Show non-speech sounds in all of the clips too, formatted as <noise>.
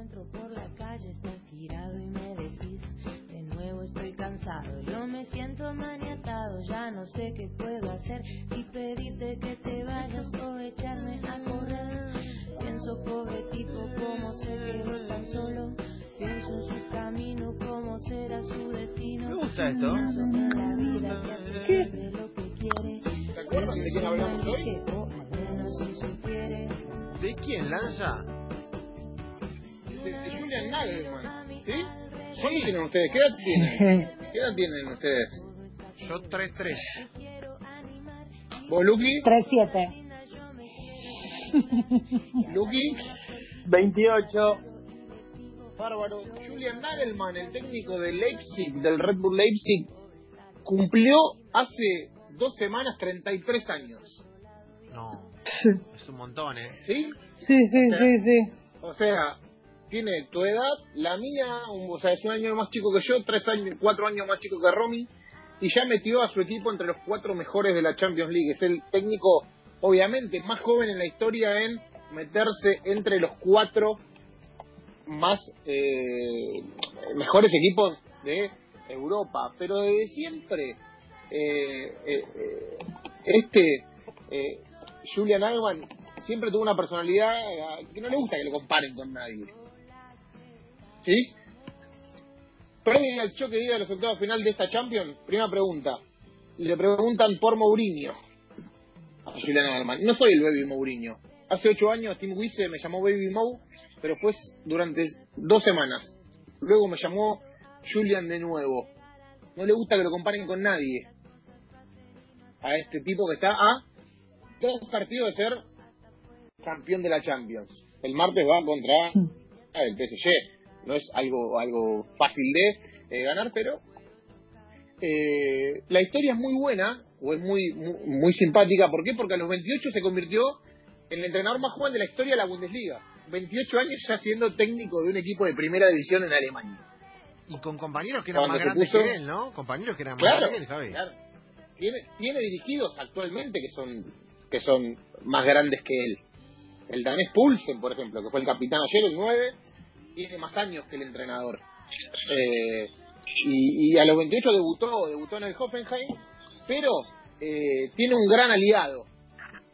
encuentro por la calle, estás tirado y me decís, de nuevo estoy cansado, yo me siento maniatado, ya no sé qué puedo hacer, si pedirte que te vayas o echarme a correr. Pienso, pobre tipo, cómo se quedó tan solo, pienso en su camino, cómo será su destino. Me gusta esto. Pienso en la vida que hace ¿Qué? siempre lo que quiere. ¿Se acuerdan de quién hablamos hoy? ¿De quién lanza? De, de Julian Nagelman. ¿Sí? ¿Cuántos tienen ustedes? ¿Qué edad tienen? <laughs> ¿Qué edad tienen ustedes? Yo 3-3. ¿Vos, Lucky? 3-7. ¿Lucky? 28. Bárbaro. Julian Nagelman, el técnico de Leipzig, del Red Bull Leipzig, cumplió hace dos semanas 33 años. No, es un montón, ¿eh? ¿Sí? Sí, sí, sí, sí. O sea, tiene tu edad, la mía, o sea, es un año más chico que yo, tres años, cuatro años más chico que Romy, y ya metió a su equipo entre los cuatro mejores de la Champions League. Es el técnico, obviamente, más joven en la historia en meterse entre los cuatro más eh, mejores equipos de Europa. Pero desde siempre, eh, eh, este eh, Julian Alban siempre tuvo una personalidad eh, que no le gusta que lo comparen con nadie. ¿Sí? Previo al choque ida de los octavos final de esta Champions, primera pregunta. Le preguntan por Mourinho a Julian Alban. No soy el baby Mourinho. Hace ocho años Tim Wisse me llamó baby Mou, pero fue durante dos semanas. Luego me llamó Julian de nuevo. No le gusta que lo comparen con nadie. A este tipo que está a dos partidos de ser campeón de la Champions. El martes va contra ah, el PSG. No es algo algo fácil de eh, ganar, pero eh, la historia es muy buena o es muy, muy muy simpática. ¿Por qué? Porque a los 28 se convirtió en el entrenador más joven de la historia de la Bundesliga. 28 años ya siendo técnico de un equipo de primera división en Alemania. Y con compañeros que eran Cuando más grandes puso- que él, ¿no? Compañeros que eran más Claro, grandes que él, claro. Tiene, tiene dirigidos actualmente que son que son más grandes que él. El danés Pulsen, por ejemplo, que fue el capitán ayer, el 9, tiene más años que el entrenador. Eh, y, y a los 28 debutó, debutó en el Hoffenheim, pero eh, tiene un gran aliado.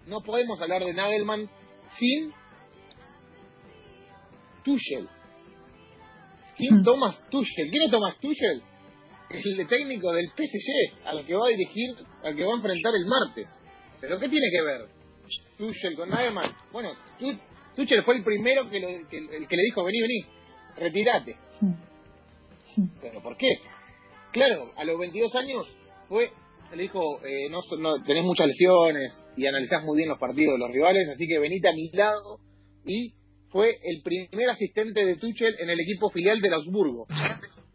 No podemos hablar de Nagelman sin Tuchel. ¿Quién Thomas Tuchel? ¿Quién es Thomas Tuchel? El técnico del PSG, al que va a dirigir, al que va a enfrentar el martes. ¿Pero qué tiene que ver Tuchel con Nagelman? Bueno, Tuchel fue el primero que, lo- que- el que le dijo, vení, vení, retirate. ¿Pero por qué? Claro, a los 22 años fue, le dijo, eh, no, no tenés muchas lesiones y analizás muy bien los partidos de los rivales, así que venite a mi lado. Y fue el primer asistente de Tuchel en el equipo filial de Augsburgo.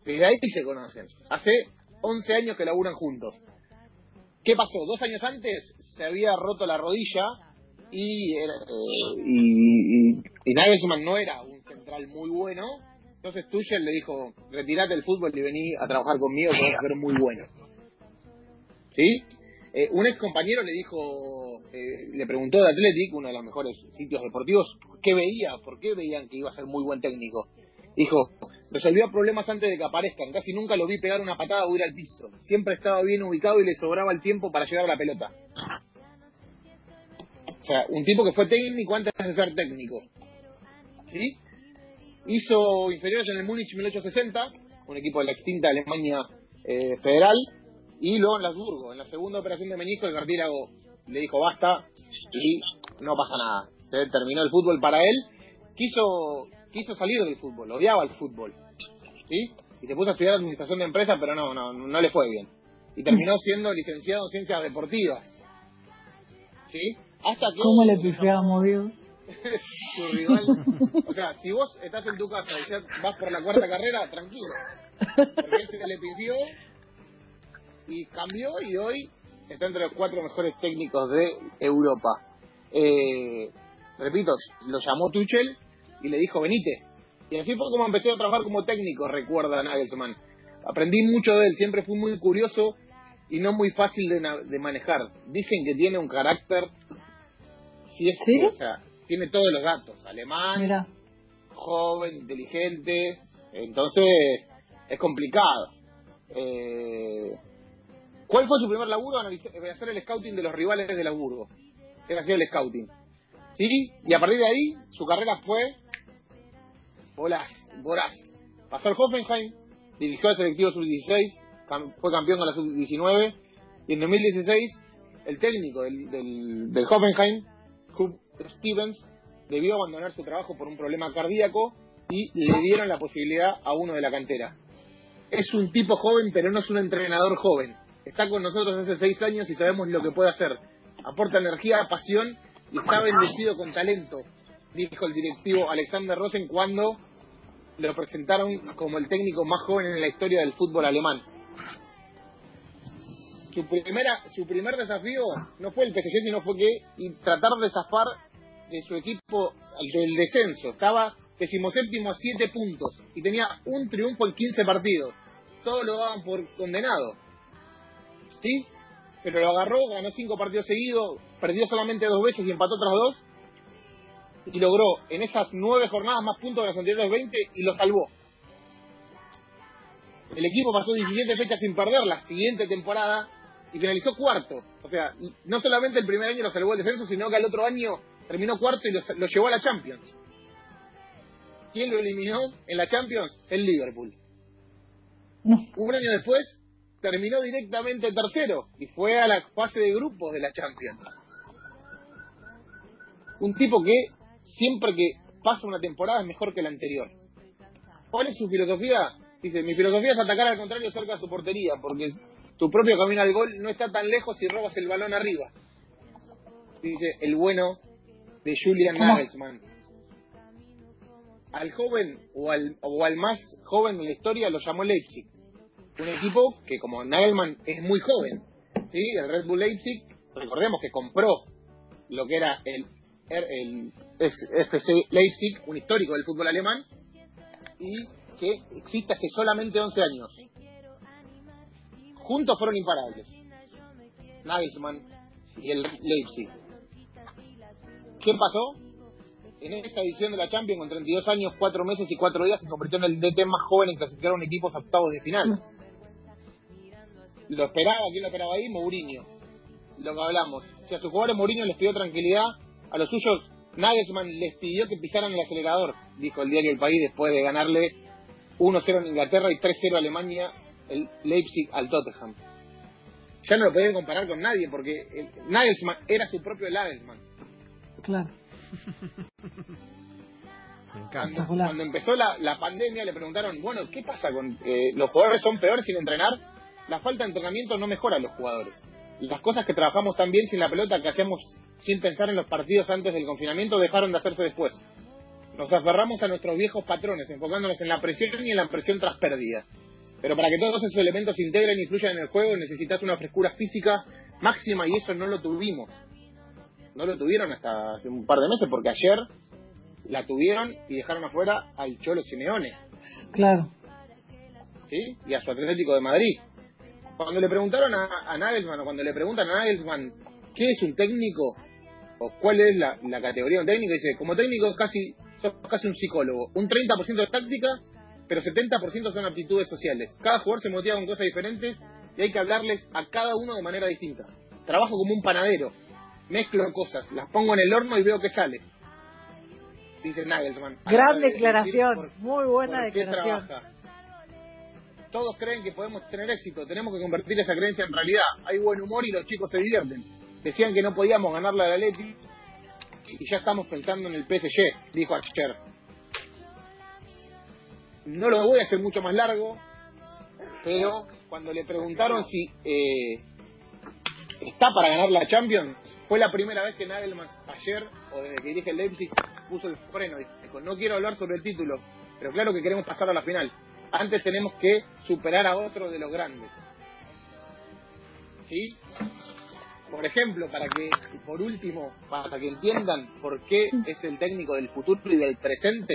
Desde ahí se conocen. Hace 11 años que laburan juntos. ¿Qué pasó? Dos años antes se había roto la rodilla y, era, eh, y, y- y no era un central muy bueno. Entonces Tuchel le dijo, retirate del fútbol y vení a trabajar conmigo que vas a ser muy bueno. ¿Sí? Eh, un ex compañero le dijo, eh, le preguntó de Athletic, uno de los mejores sitios deportivos, qué veía, por qué veían que iba a ser muy buen técnico. Dijo, resolvía problemas antes de que aparezcan, casi nunca lo vi pegar una patada o ir al piso. Siempre estaba bien ubicado y le sobraba el tiempo para llegar a la pelota. O sea, un tipo que fue técnico antes de ser técnico. ¿Sí? Hizo inferiores en el Múnich 1860, un equipo de la extinta Alemania eh, federal, y luego en Lasburgo, en la segunda operación de menisco, el cartílago le dijo basta y no pasa nada. Se terminó el fútbol para él. Quiso quiso salir del fútbol, odiaba el fútbol. ¿Sí? Y se puso a estudiar administración de empresas, pero no, no, no le fue bien. Y terminó siendo licenciado en ciencias deportivas. ¿Sí? Hasta que ¿Cómo le pifiamos, Dios? <laughs> su rival. O sea, si vos estás en tu casa y ya vas por la cuarta carrera, tranquilo. Porque este le pidió y cambió y hoy está entre los cuatro mejores técnicos de Europa. Eh, repito, lo llamó Tuchel y le dijo, venite. Y así fue como empecé a trabajar como técnico, recuerda Nagelsmann. Aprendí mucho de él, siempre fui muy curioso y no muy fácil de, na- de manejar. Dicen que tiene un carácter, si es, ¿Sí? o sea, tiene todos los datos, alemán, Mira. joven, inteligente, entonces es complicado. Eh, ¿Cuál fue su primer laburo? Hacer el scouting de los rivales de Hamburgo. Él hacía el scouting. ¿Sí? Y a partir de ahí, su carrera fue voraz, voraz. Pasó al Hoffenheim, dirigió al selectivo sub-16, fue campeón de la sub-19, y en 2016 el técnico del, del, del Hoffenheim, Hugh Stevens, debió abandonar su trabajo por un problema cardíaco y le dieron la posibilidad a uno de la cantera. Es un tipo joven, pero no es un entrenador joven. Está con nosotros hace seis años y sabemos lo que puede hacer. Aporta energía, pasión y está bendecido con talento, dijo el directivo Alexander Rosen cuando lo presentaron como el técnico más joven en la historia del fútbol alemán. Su, primera, su primer desafío no fue el PSG, sino fue que y tratar de zafar de su equipo del descenso. Estaba decimoséptimo a siete puntos y tenía un triunfo en 15 partidos. Todos lo daban por condenado. ¿Sí? Pero lo agarró, ganó cinco partidos seguidos, perdió solamente dos veces y empató otras dos. Y logró en esas nueve jornadas más puntos de las anteriores 20 y lo salvó. El equipo pasó 17 fechas sin perder la siguiente temporada y finalizó cuarto. O sea, no solamente el primer año lo salvó el descenso, sino que al otro año terminó cuarto y lo, llevó a la Champions. ¿Quién lo eliminó en la Champions? El Liverpool. Un año después terminó directamente tercero y fue a la fase de grupos de la Champions. Un tipo que siempre que pasa una temporada es mejor que la anterior. ¿Cuál es su filosofía? Dice, mi filosofía es atacar al contrario cerca de su portería, porque tu propio camino al gol no está tan lejos si robas el balón arriba. Dice el bueno de Julian Nagelsmann. Al joven o al, o al más joven de la historia lo llamó Leipzig. Un equipo que como Nagelsmann es muy joven. ¿sí? El Red Bull Leipzig, recordemos que compró lo que era el, el FC Leipzig, un histórico del fútbol alemán, y que existe hace solamente 11 años juntos fueron imparables. Nagelsmann y el Leipzig. ¿Qué pasó? En esta edición de la Champions, con 32 años, 4 meses y 4 días, se convirtió en el DT más joven en clasificar a un equipo a octavos de final. Lo esperaba, ¿quién lo esperaba ahí? Mourinho. Lo que hablamos. Si a sus jugadores Mourinho les pidió tranquilidad, a los suyos Nagelsmann les pidió que pisaran el acelerador, dijo el diario El País después de ganarle 1-0 en Inglaterra y 3-0 a Alemania el Leipzig al Tottenham. Ya no lo podían comparar con nadie porque el Nagelsmann era su propio Nagelsmann. Claro. Me Cuando, empezó la, la, pandemia le preguntaron, bueno, ¿qué pasa con eh, los jugadores son peores sin entrenar? La falta de entrenamiento no mejora a los jugadores. Las cosas que trabajamos tan bien sin la pelota que hacemos sin pensar en los partidos antes del confinamiento dejaron de hacerse después. Nos aferramos a nuestros viejos patrones, enfocándonos en la presión y en la presión tras pérdida. Pero para que todos esos elementos se integren y fluyan en el juego necesitas una frescura física máxima y eso no lo tuvimos. No lo tuvieron hasta hace un par de meses porque ayer la tuvieron y dejaron afuera al Cholo Simeone. Claro. ¿Sí? Y a su Atlético de Madrid. Cuando le preguntaron a, a Nagelsmann o cuando le preguntan a Nagelsmann qué es un técnico o cuál es la, categoría de un técnico, dice, como técnico casi, sos casi un psicólogo. Un 30% de táctica pero 70% son aptitudes sociales. Cada jugador se motiva con cosas diferentes y hay que hablarles a cada uno de manera distinta. Trabajo como un panadero, mezclo cosas, las pongo en el horno y veo que sale. Dice Nagelsmann. Gran declaración, muy buena declaración. Todos creen que podemos tener éxito, tenemos que convertir esa creencia en realidad. Hay buen humor y los chicos se divierten. Decían que no podíamos ganarle a la Leti y ya estamos pensando en el PSG, dijo ayer. No lo voy a hacer mucho más largo, pero cuando le preguntaron si eh, está para ganar la Champions, fue la primera vez que Nagelman ayer, o desde que dirige el Leipzig, puso el freno. Dijo, no quiero hablar sobre el título, pero claro que queremos pasar a la final. Antes tenemos que superar a otro de los grandes. ¿Sí? Por ejemplo, para que, por último, para que entiendan por qué es el técnico del futuro y del presente,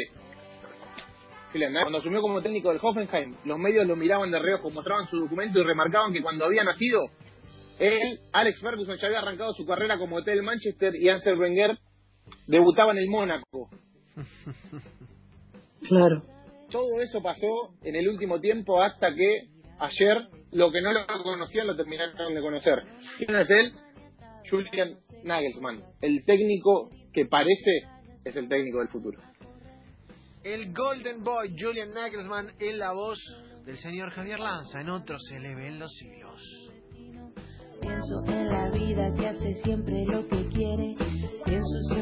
cuando asumió como técnico del Hoffenheim, los medios lo miraban de reojo, mostraban su documento y remarcaban que cuando había nacido, él, Alex Ferguson, ya había arrancado su carrera como hotel Manchester y Ansel Wenger debutaba en el Mónaco. <laughs> Claro. Todo eso pasó en el último tiempo hasta que ayer lo que no lo conocían lo terminaron de conocer. ¿Quién es él? Julian Nagelsmann, el técnico que parece es el técnico del futuro. El Golden Boy Julian Nagelsmann en la voz del señor Javier Lanza. En otro se le ven los hilos. Pienso en la vida que hace siempre lo que quiere. Pienso